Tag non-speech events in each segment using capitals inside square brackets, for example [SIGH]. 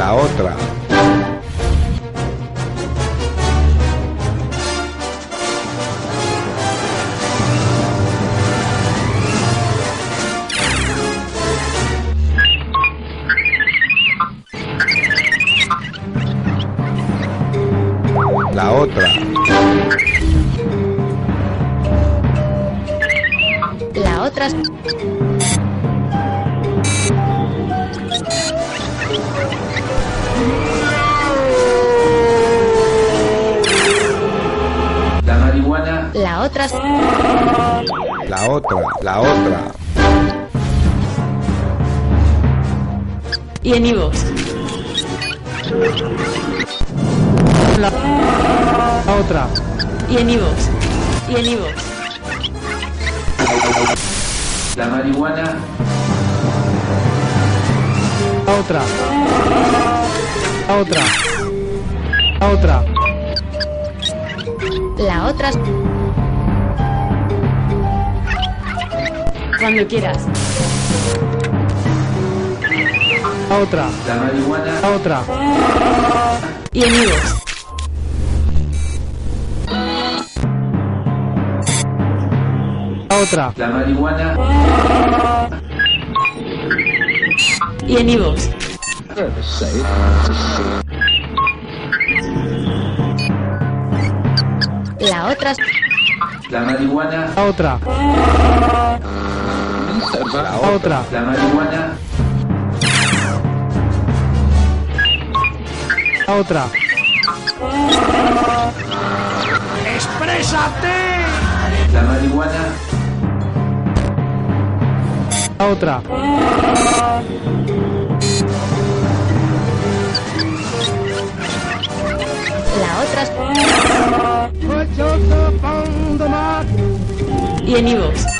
La otra. La otra. La otra. La otra. La otra. Y en Ivox. La otra. Y en Ivox. Y en Ivox. la marihuana, La otra. La otra. La otra. La otra. Cuando quieras. La otra. la marihuana, La otra. Y en Ivox. La otra. la marihuana, Y en Ivox. La otra. la marihuana, La otra. La otra. la marihuana, La otra. la marihuana, La otra. La otra. Y en Ivox.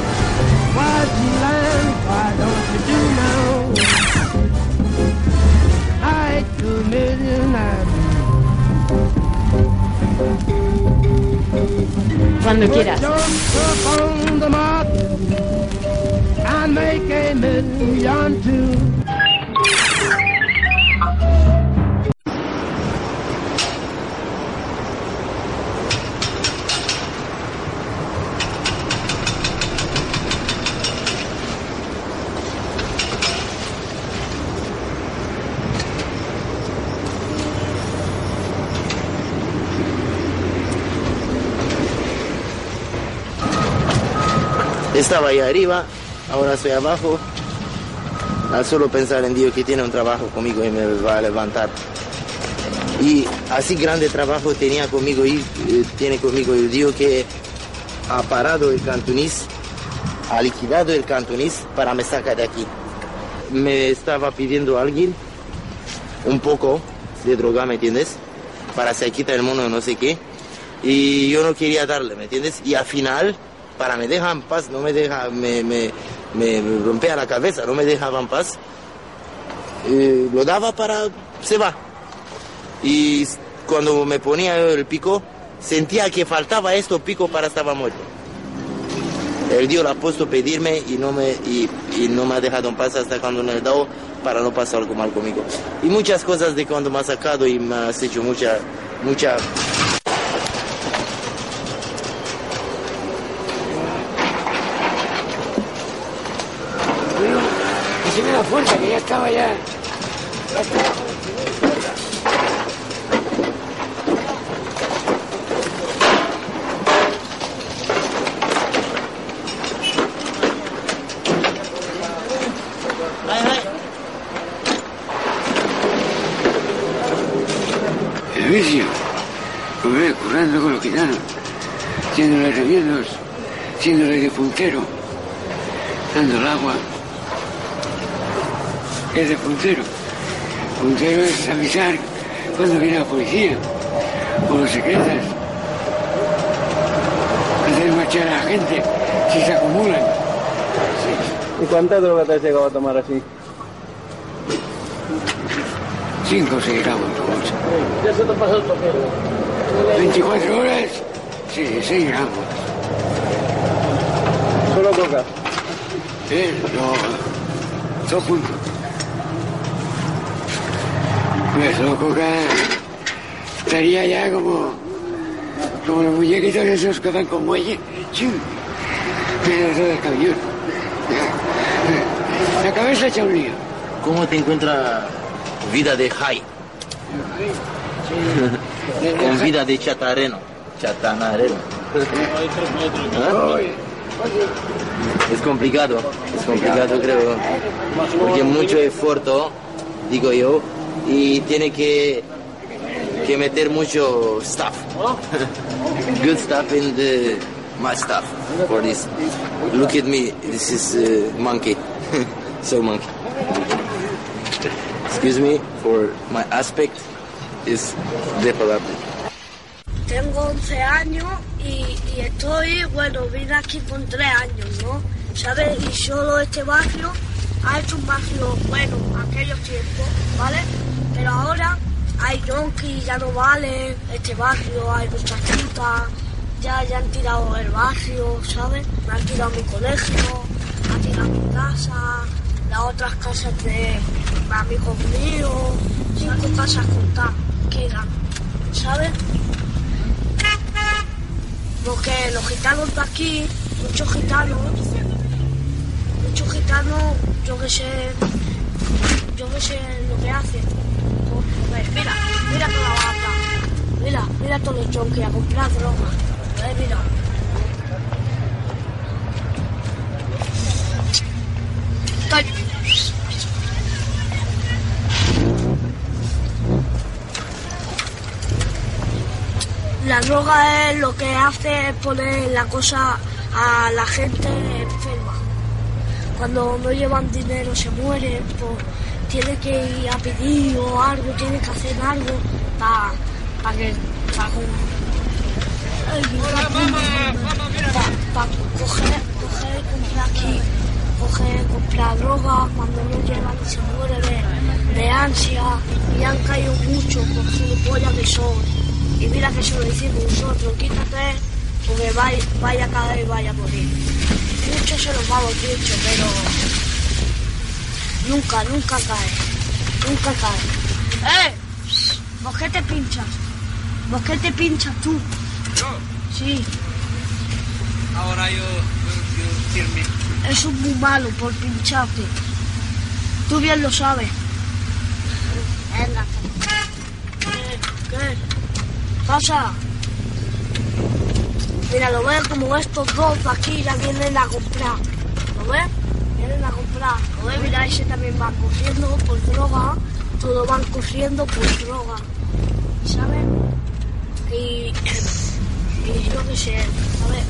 Cuando quieras. Estaba ahí arriba, ahora estoy abajo. Al solo pensar en Dios que tiene un trabajo conmigo y me va a levantar. Y así grande trabajo tenía conmigo y eh, tiene conmigo el Dios que ha parado el cantonís, ha liquidado el cantonís para me sacar de aquí. Me estaba pidiendo a alguien un poco de droga, ¿me entiendes? Para se quita el mono, no sé qué. Y yo no quería darle, ¿me entiendes? Y al final, para me dejar en paz, no me deja, me, me, me rompía la cabeza, no me dejaba en paz. Lo daba para, se va. Y cuando me ponía el pico, sentía que faltaba esto pico para estaba muerto. El Dios ha puesto pedirme y no me, y, no me ha dejado en paz hasta cuando me ha dado para no pasar algo mal conmigo. Y muchas cosas de cuando me ha sacado y me has hecho mucha, mucha encima la puerta, que ya estaba ya. ya estaba El vicio, lo ve currando con los gitanos, siendo de remiedos, siendo de puntero, dando el agua. ¿Qué es de puntero? Puntero es avisar cuando viene la policía. O los secretas. Hacer marchar a la gente si se acumulan. ¿Y cuánta droga te has llegado a tomar así? 5 o 6 gramos. Ya se te pasó el papel. 24 horas, sí, 6 gramos. Solo coca. Eh, no, todo junto. Pues estaría ya como, como los muñequitos esos que van con muelle. Chum. Mira todo el cabello. La cabeza echa un lío. ¿Cómo te encuentra vida de high? Con vida de chatarreno. Chatanareno. ¿Ah? Es complicado, es complicado creo, porque mucho esfuerzo, digo yo, y tiene que, que meter mucho stuff, [LAUGHS] good stuff in the my stuff for this. Look at me, this is uh, monkey, [LAUGHS] so monkey. Excuse me for my aspect is deplorable. Tengo 11 años y, y estoy, bueno, vine aquí con 3 años, ¿no? ¿Sabes? Y solo este barrio ha hecho un barrio bueno aquellos tiempos, ¿vale? Pero ahora hay yonkis, ya no vale este barrio, hay muchachitas, ya, ya han tirado el barrio, ¿sabes? Me han tirado mi colegio, han tirado mi casa, las otras casas de amigos míos, cinco casas contadas quedan, ¿sabes? Porque los gitanos de aquí, muchos gitanos, muchos gitanos, yo que sé, yo que sé lo que hacen. Pues mira, mira toda la banda, mira, mira todos los junkies a comprar droga. Eh, mira. Estoy- La droga es lo que hace poner la cosa a la gente enferma. Cuando no llevan dinero se mueren, pues tiene que ir a pedir o algo, tiene que hacer algo para que para coger, coger y comprar aquí, coger, comprar droga cuando no llevan y se muere de, de ansia y han caído mucho por gilipollas que son. Y mira que se lo decimos nosotros, quítate porque vaya, vaya a caer y vaya a morir. Muchos se los vamos dicho, pero nunca, nunca cae. Nunca cae. ¡Eh! ¿Vos qué te pinchas? ¿Vos qué te pinchas tú? ¿Yo? Sí, Ahora yo, yo, yo eso es muy malo por pincharte. Tú bien lo sabes. Venga. ¿Qué? ¿Qué? Pasa. Mira, lo ves como estos dos aquí ya vienen a comprar. ¿Lo ves? Vienen a comprar. Lo ves, mira, ese también va corriendo por droga. Todos van corriendo por droga. ¿Sabes? Y, [CLEARS THROAT] y yo qué sé, ¿sabes?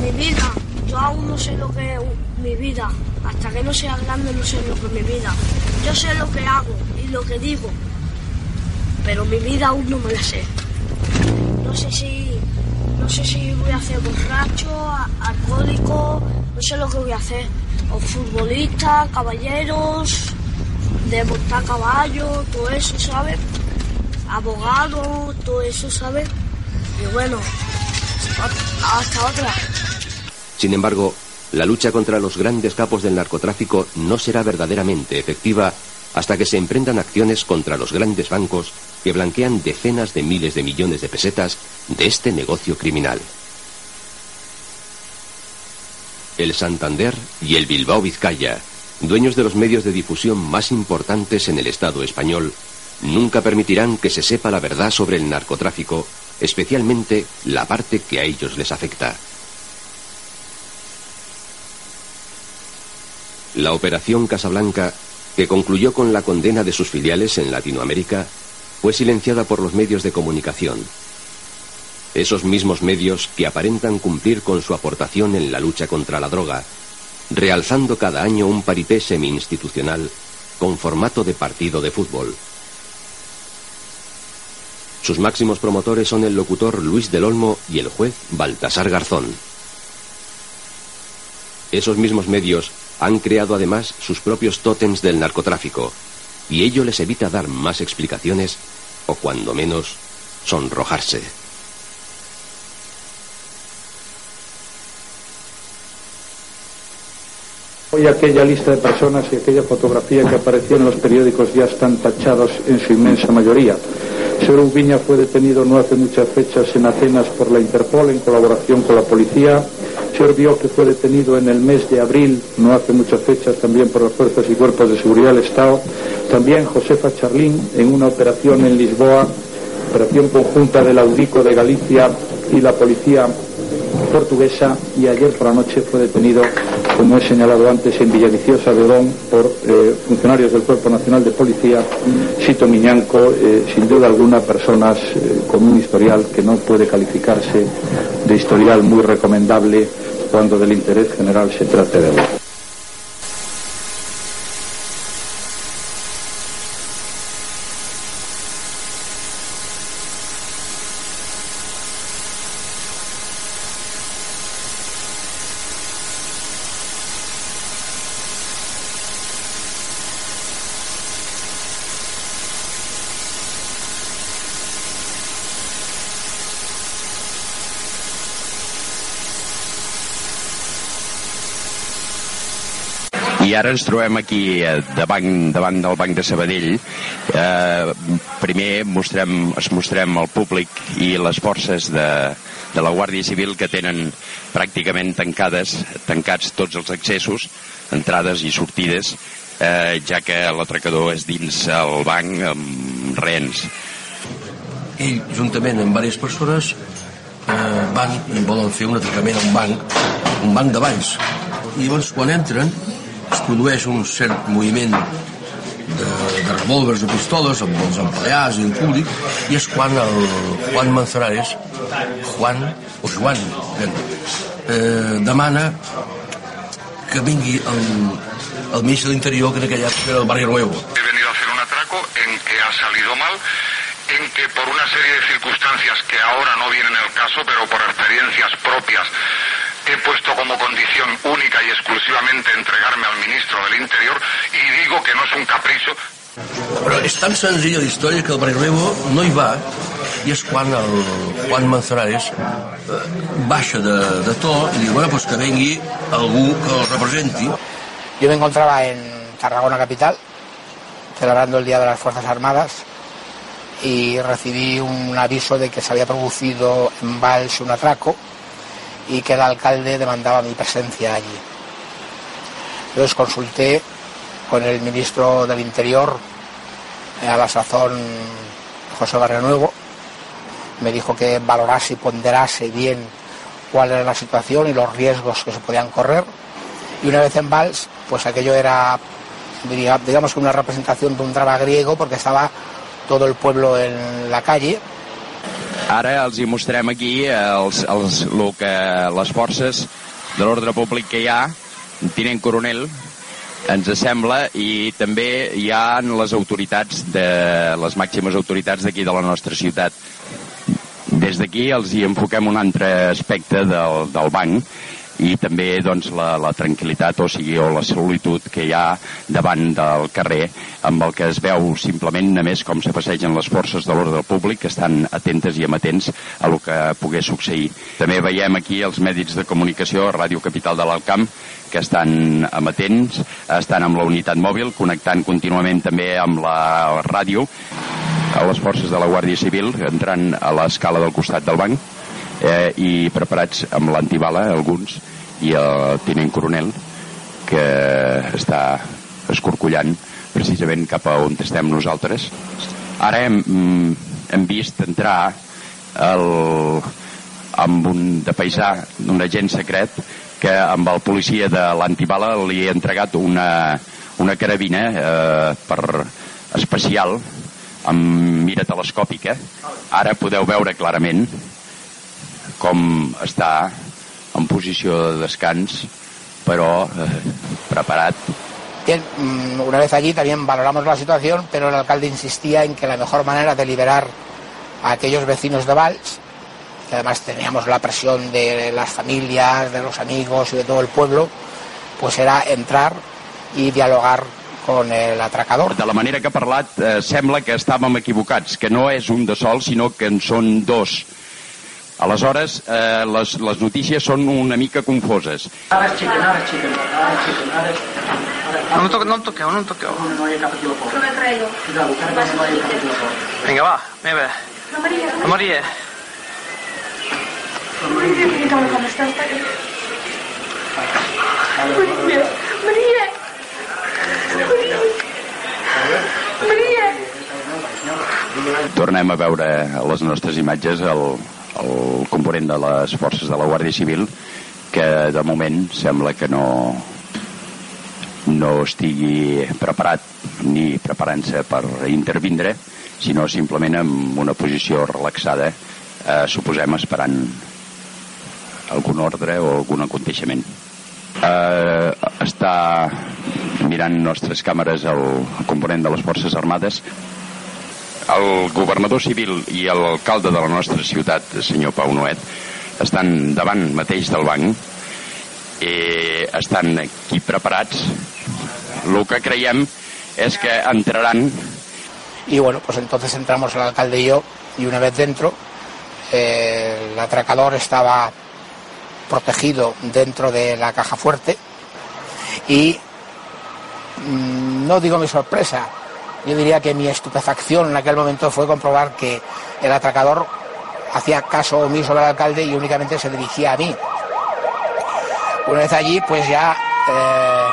Mi vida, yo aún no sé lo que es mi vida. Hasta que no sea grande no sé lo que mi vida. Yo sé lo que hago y lo que digo, pero mi vida aún no me la sé. No sé si, no sé si voy a hacer borracho, alcohólico, no sé lo que voy a hacer. O futbolista, caballeros, de montar caballo, todo eso, ¿sabes? Abogado, todo eso, ¿sabes? Y bueno, hasta otra. Sin embargo, la lucha contra los grandes capos del narcotráfico no será verdaderamente efectiva hasta que se emprendan acciones contra los grandes bancos que blanquean decenas de miles de millones de pesetas de este negocio criminal. El Santander y el Bilbao Vizcaya, dueños de los medios de difusión más importantes en el Estado español, nunca permitirán que se sepa la verdad sobre el narcotráfico, especialmente la parte que a ellos les afecta. La Operación Casablanca, que concluyó con la condena de sus filiales en Latinoamérica, fue silenciada por los medios de comunicación. Esos mismos medios que aparentan cumplir con su aportación en la lucha contra la droga, realzando cada año un paripé semi-institucional con formato de partido de fútbol. Sus máximos promotores son el locutor Luis del Olmo y el juez Baltasar Garzón. Esos mismos medios han creado además sus propios tótems del narcotráfico, y ello les evita dar más explicaciones o cuando menos sonrojarse. Hoy aquella lista de personas y aquella fotografía que apareció en los periódicos ya están tachados en su inmensa mayoría. Señor Ubiña fue detenido no hace muchas fechas en Atenas por la Interpol en colaboración con la policía. Señor Bioque fue detenido en el mes de abril, no hace muchas fechas, también por las fuerzas y cuerpos de seguridad del Estado. También Josefa Charlín en una operación en Lisboa, operación conjunta del Audico de Galicia y la policía portuguesa y ayer por la noche fue detenido, como he señalado antes, en Villaviciosa de Odón por eh, funcionarios del Cuerpo Nacional de Policía, Sito Miñanco, eh, sin duda alguna personas eh, con un historial que no puede calificarse de historial muy recomendable cuando del interés general se trate de hablar. I ara ens trobem aquí eh, davant, davant del Banc de Sabadell. Eh, primer mostrem, es mostrem al públic i les forces de, de la Guàrdia Civil que tenen pràcticament tancades, tancats tots els accessos, entrades i sortides, eh, ja que l'atracador és dins el banc amb rehens. ell, juntament amb diverses persones, eh, van i volen fer un atracament a un banc, un banc de bancs. I llavors, quan entren, es produeix un cert moviment de, de revòlvers, de pistoles, amb els empleats i en públic, i és quan el Juan Manzanares, Juan, o Joan, eh, demana que vingui el, el ministre de l'Interior, que en aquella època era el Barrio Nuevo. He venido a hacer un atraco en que ha salido mal, en que por una serie de circunstancias que ahora no vienen el caso, pero por experiencias propias, he puesto como condición única y exclusivamente entregarme al ministro del Interior y digo que no es un capricho. Però és tan senzilla la història que el Barrio Nuevo no hi va i és quan el Juan Manzanares eh, baixa de, de to i diu, bueno, pues que vengui algú que el representi. Yo me encontraba en Tarragona Capital, celebrando el Día de las Fuerzas Armadas, y recibí un aviso de que se había producido en Valls un atraco y que el alcalde demandaba mi presencia allí. Entonces consulté con el ministro del Interior, eh, a la sazón José Barrio Nuevo, me dijo que valorase y ponderase bien cuál era la situación y los riesgos que se podían correr. Y una vez en Valls, pues aquello era, digamos que una representación de un drama griego, porque estaba todo el pueblo en la calle. Ara els hi mostrem aquí els, els, lo que les forces de l'ordre públic que hi ha, tinent coronel, ens sembla, i també hi ha les autoritats, de les màximes autoritats d'aquí de la nostra ciutat. Des d'aquí els hi enfoquem un altre aspecte del, del banc, i també doncs, la, la tranquil·litat o sigui, o la solitud que hi ha davant del carrer amb el que es veu simplement només com se passegen les forces de l'ordre públic que estan atentes i amatents a el que pogués succeir. També veiem aquí els mèdics de comunicació Ràdio Capital de l'Alcamp que estan amatents, estan amb la unitat mòbil, connectant contínuament també amb la ràdio a les forces de la Guàrdia Civil entrant a l'escala del costat del banc eh, i preparats amb l'antibala alguns i el tinent coronel que està escorcollant precisament cap a on estem nosaltres ara hem, mm, hem vist entrar el, amb un de paisà d'un agent secret que amb el policia de l'antibala li ha entregat una, una carabina eh, per especial amb mira telescòpica. Ara podeu veure clarament com està en posició de descans, però eh, preparat Bien, mm, una vez allí también valoramos la situación, pero el alcalde insistía en que la mejor manera de liberar a aquellos vecinos de Valls, que además teníamos la presión de las familias, de los amigos y de todo el pueblo, pues era entrar y dialogar con el atracador. De la manera que ha parlat, eh, sembla que estàvem equivocats, que no és un de sol, sinó que en són dos. Aleshores, eh, les, les notícies són una mica confoses. Ara es xiquen, ara es xiquen, ara es xiquen, ara es No, toque, no em toqueu, no em toqueu. No, no hi ha cap equivocó. No me traigo. Cuidado, que ara no hi ha cap equivocó. Vinga, va, meva. La María. La Maria. ¿Cómo estás? María. María. María. Tornem a veure a les nostres imatges el, el component de les forces de la Guàrdia Civil que de moment sembla que no no estigui preparat ni preparant-se per intervindre sinó simplement en una posició relaxada eh, suposem esperant algun ordre o algun aconteixement. Eh, està mirant nostres càmeres el component de les Forces Armades el governador civil i l'alcalde de la nostra ciutat, senyor Pau Noet, estan davant mateix del banc i estan aquí preparats. El que creiem és que entraran Y bueno, pues entonces entramos el alcalde yo, y una vez dentro, eh, el atracador estaba protegido dentro de la caja fuerte y mm, no digo mi sorpresa, yo diría que mi estupefacción en aquel momento fue comprobar que el atracador hacía caso omiso del alcalde y únicamente se dirigía a mí. Una vez allí, pues ya eh,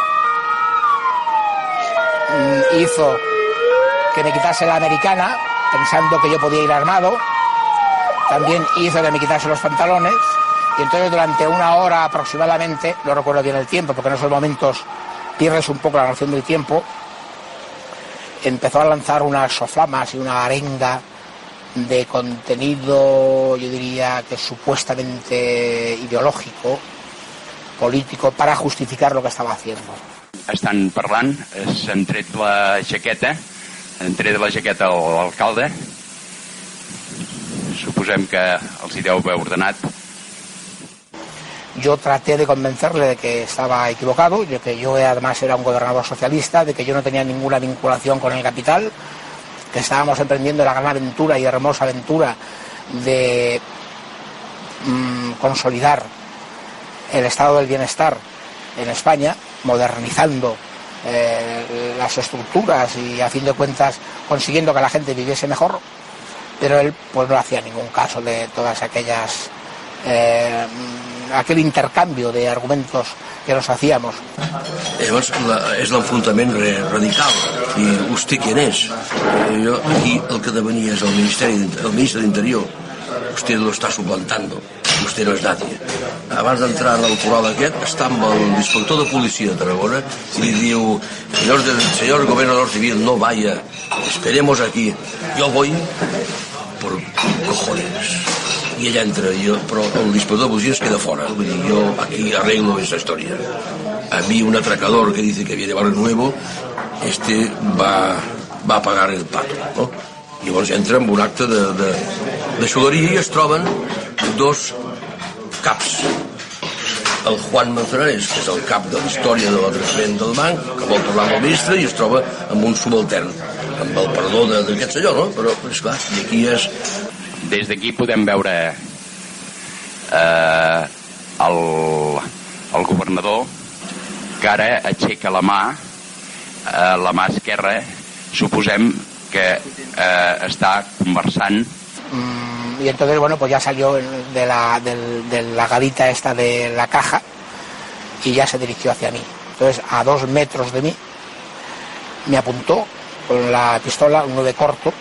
hizo que me quitase la americana, pensando que yo podía ir armado. También hizo que me quitase los pantalones. Y entonces durante una hora aproximadamente, no recuerdo bien el tiempo, porque en esos momentos pierdes un poco la noción del tiempo, empezó a lanzar unas soflamas y una arenga de contenido, yo diría que supuestamente ideológico, político, para justificar lo que estaba haciendo. estan parlant, s'han tret la jaqueta, han tret la jaqueta l'alcalde, suposem que els hi deu haver ordenat, Yo traté de convencerle de que estaba equivocado, de que yo además era un gobernador socialista, de que yo no tenía ninguna vinculación con el capital, que estábamos emprendiendo la gran aventura y hermosa aventura de mm, consolidar el estado del bienestar en España, modernizando eh, las estructuras y a fin de cuentas consiguiendo que la gente viviese mejor, pero él pues no hacía ningún caso de todas aquellas eh, aquel intercambio de argumentos que nos hacíamos. Llavors, la, és l'enfrontament radical. I vostè quién és? Eh, Jo, aquí el que devenia és el Ministeri, el ministre d'Interior. Usted lo está suplantando. Usted no és nadie. Abans d'entrar al coral aquest, està amb l'inspector de policia de Tarragona i li diu, señor, del, señor gobernador civil, no vaya, esperemos aquí. Yo voy por cojones. I ella entra, i jo, però l'inspector de policia es queda fora. Vull dir, jo aquí arreglo esta historia. A mí un atracador que dice que viene Barrio Nuevo, este va, va a pagar el pato, no? Llavors entra amb un acte de, de, de xuleria i es troben dos caps. El Juan Manzanares, que és el cap de la història de l'atracament del banc, que vol parlar amb el ministre i es troba amb un subaltern, amb el perdó de- d'aquest senyor, no? Però, és clar, i aquí és Des d'aquí podem veure eh, el, el governador que ara la mà, eh, la mà esquerra, suposem que eh, està Mm, y entonces, bueno, pues ya salió de la, de la esta de la caja y ya se dirigió hacia mí. Entonces, a dos metros de mí, me apuntó con la pistola, un 9 corto,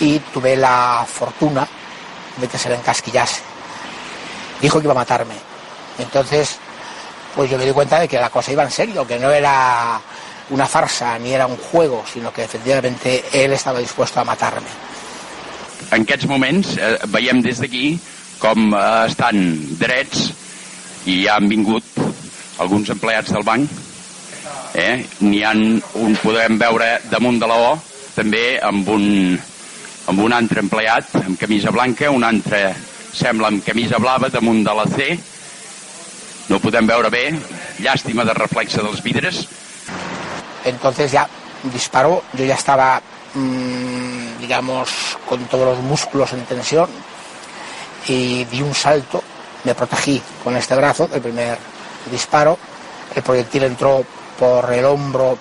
y tuve la fortuna de que se le encasquillase. Dijo que iba a matarme. Entonces, pues yo me di cuenta de que la cosa iba en serio, que no era una farsa ni era un juego, sino que efectivamente él estaba dispuesto a matarme. En aquests moments eh, veiem des d'aquí com eh, estan drets i ja han vingut alguns empleats del banc. Eh? N'hi han un, podem veure damunt de la O, també amb un, amb un altre empleat amb camisa blanca, un altre sembla amb camisa blava damunt de la C. No podem veure bé, llàstima de reflexe dels vidres. Entonces ya disparó, yo ya estaba, mmm, digamos, con todos los músculos en tensión. Y di un salto, me protegí con este brazo del primer disparo, el proyectil entró por el hombro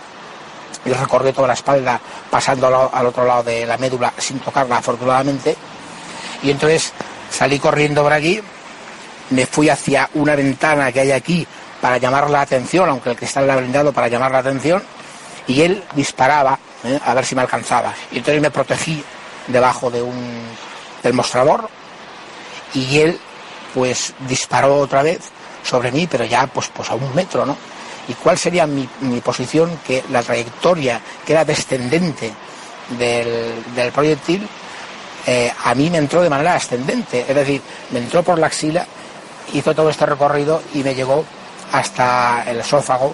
y recorrió toda la espalda, pasando al, otro lado de la médula sin tocarla afortunadamente, y entonces salí corriendo por aquí, me fui hacia una ventana que hay aquí para llamar la atención, aunque el cristal era blindado para llamar la atención, y él disparaba ¿eh? a ver si me alcanzaba. Y entonces me protegí debajo de un, del mostrador y él pues disparó otra vez sobre mí, pero ya pues, pues a un metro, ¿no? ¿Y cuál sería mi, posición? Que la trayectoria que era descendente del, del proyectil eh, a mí me entró de manera ascendente, es decir, me entró por la axila, hizo todo este recorrido y me llegó hasta el esófago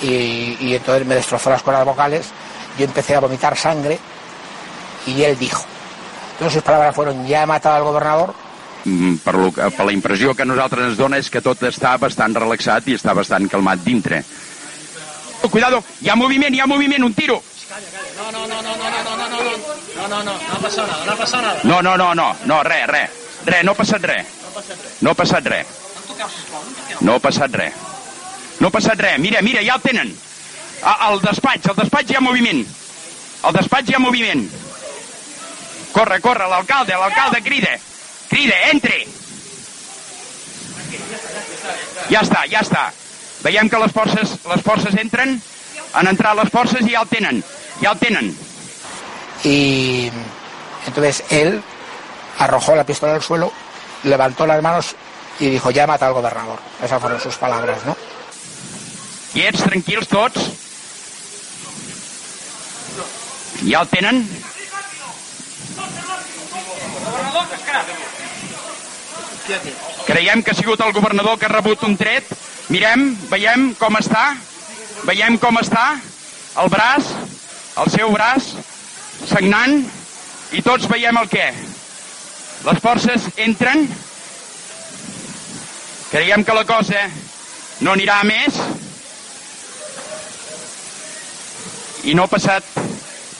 y, y entonces me destrozó las cuerdas vocales, yo empecé a vomitar sangre y él dijo, entonces sus palabras fueron, ya he matado al gobernador, per, lo, que- per la impressió que a nosaltres ens dona és que tot està bastant relaxat i està bastant calmat dintre. Cuidado, hi ha moviment, hi ha moviment, un tiro. No, no, no, no, no, no, no, no, no, no, no, no, no ha passat nada, no ha passat nada. No, no, no, no, no, res, res. Res, no ha passat res. No ha passat res. No ha passat res. No ha passat res. Mira, mira, ja el tenen. A- Al despatx, al despatx hi ha moviment. Al despatx hi ha moviment. Corre, corre, l'alcalde, l'alcalde crida. Crida, entre. Ja està, ja està. Veiem que les forces, les forces entren, han entrat les forces i ja el tenen. Ja el tenen. y entonces él arrojó la pistola al suelo, levantó las manos y dijo, ya mata al gobernador. Esas fueron sus palabras, ¿no? Quiets, tranquils tots? Ja el tenen? Creiem que ha sigut el governador que ha rebut un tret. Mirem, veiem com està. Veiem com està el braç, el seu braç, sagnant, i tots veiem el què. Les forces entren. Creiem que la cosa no anirà a més. I no ha passat...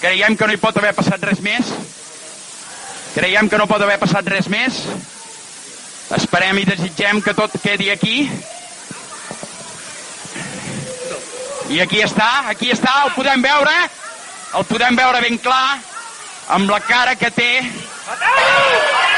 Creiem que no hi pot haver passat res més. Creiem que no pot haver passat res més. Esperem i desitgem que tot quedi aquí. I aquí està, aquí està, el podem veure. El podem veure ben clar, amb la cara que té. Eh,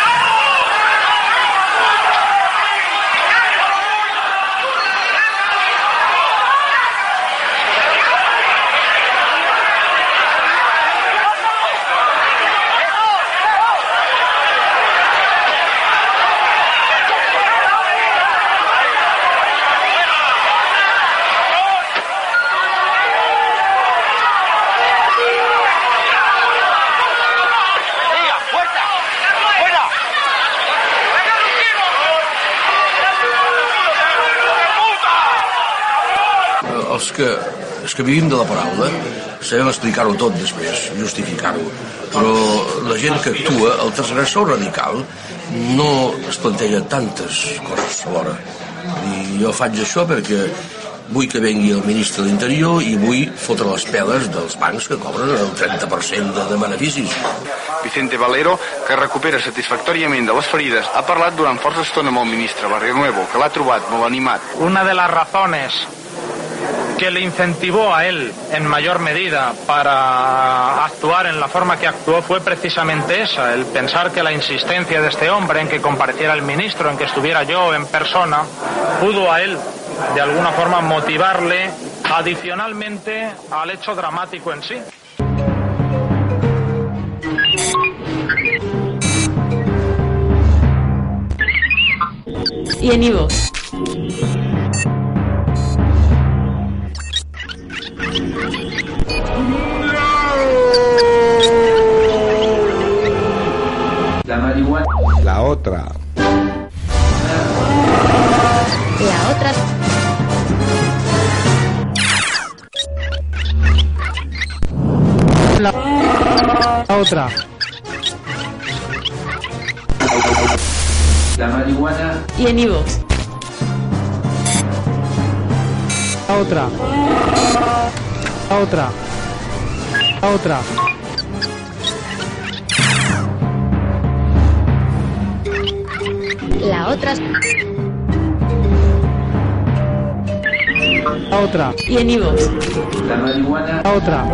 els que, els que vivim de la paraula sabem explicar-ho tot després, justificar-ho. Però la gent que actua, el transgressor radical, no es planteja tantes coses alhora. I jo faig això perquè vull que vengui el ministre de l'Interior i vull fotre les peles dels bancs que cobren el 30% de, de beneficis. Vicente Valero, que recupera satisfactòriament de les ferides, ha parlat durant força estona amb el ministre Barrionuevo, que l'ha trobat molt animat. Una de las razones que le incentivó a él en mayor medida para actuar en la forma que actuó fue precisamente esa, el pensar que la insistencia de este hombre en que compareciera el ministro, en que estuviera yo en persona, pudo a él de alguna forma motivarle adicionalmente al hecho dramático en sí. Y en iVoox. Otra. La otra. La, la otra. La marihuana. Y en iVoox. La otra. La otra. La otra. La otra. La otra. Y en iVoox. La marihuana. La otra.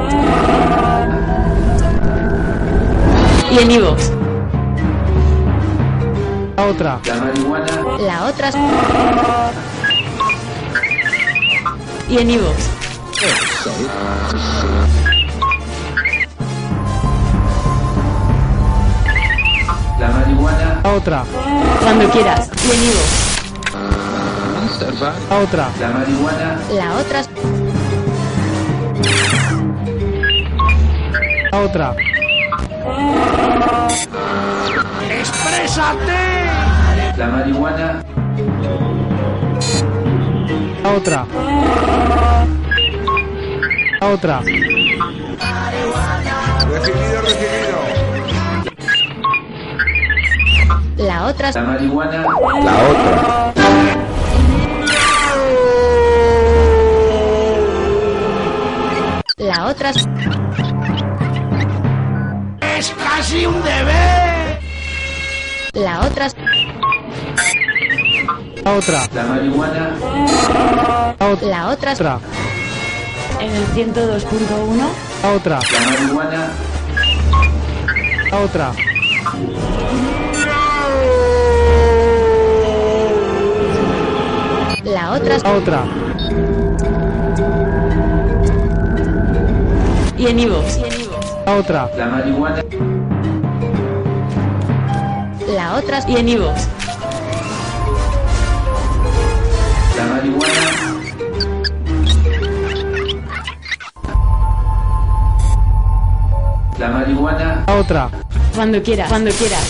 Y en iVoox. La otra. La marihuana. La otra. Y en iVoox. La marihuana. La otra. Cuando quieras. Y en iVoox. La otra. La marihuana. La otra. La otra. ¡Exprésate! La marihuana. La otra. La otra. Recibido, recibido. La otra. La marihuana. La otra. La otra. ¡Es casi un deber! La otra. La otra. La marihuana. La otra. La otra. Otra. En el 102.1. La otra. La marihuana. La otra. La otra. La otra. Y en iVoox. La otra. La marihuana. La otra. Y en iVoox. La marihuana. La marihuana. La otra. Cuando quieras. Cuando quieras.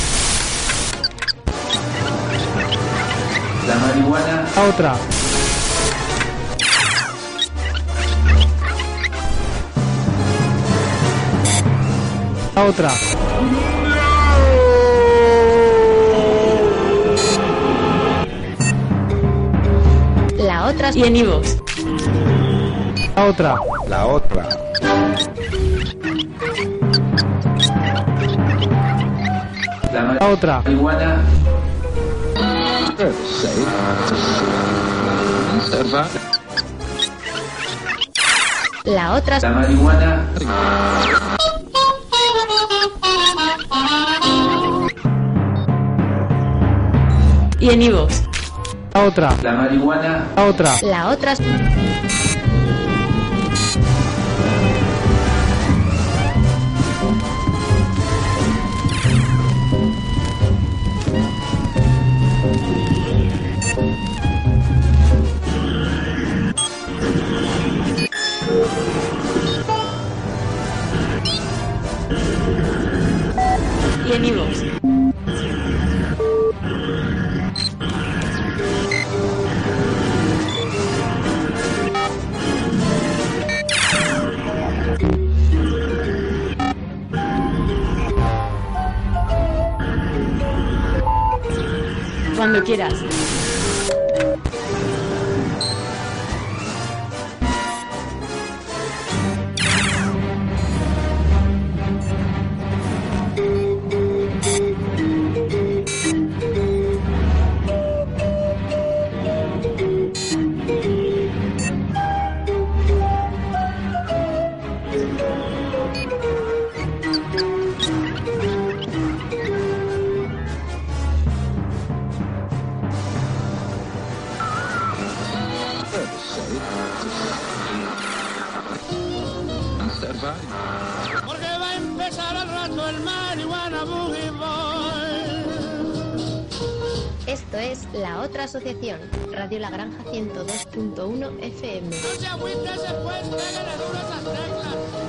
La marihuana. La otra. La otra. La otra. Y en. La otra. La otra. La La otra. marihuana. La otra. La marihuana. En iVoox. La otra. La marihuana. La otra. La otra. Quieras. Asociación, Radio La Granja 102.1 FM. Se agüite después, pégale duro a esas teclas.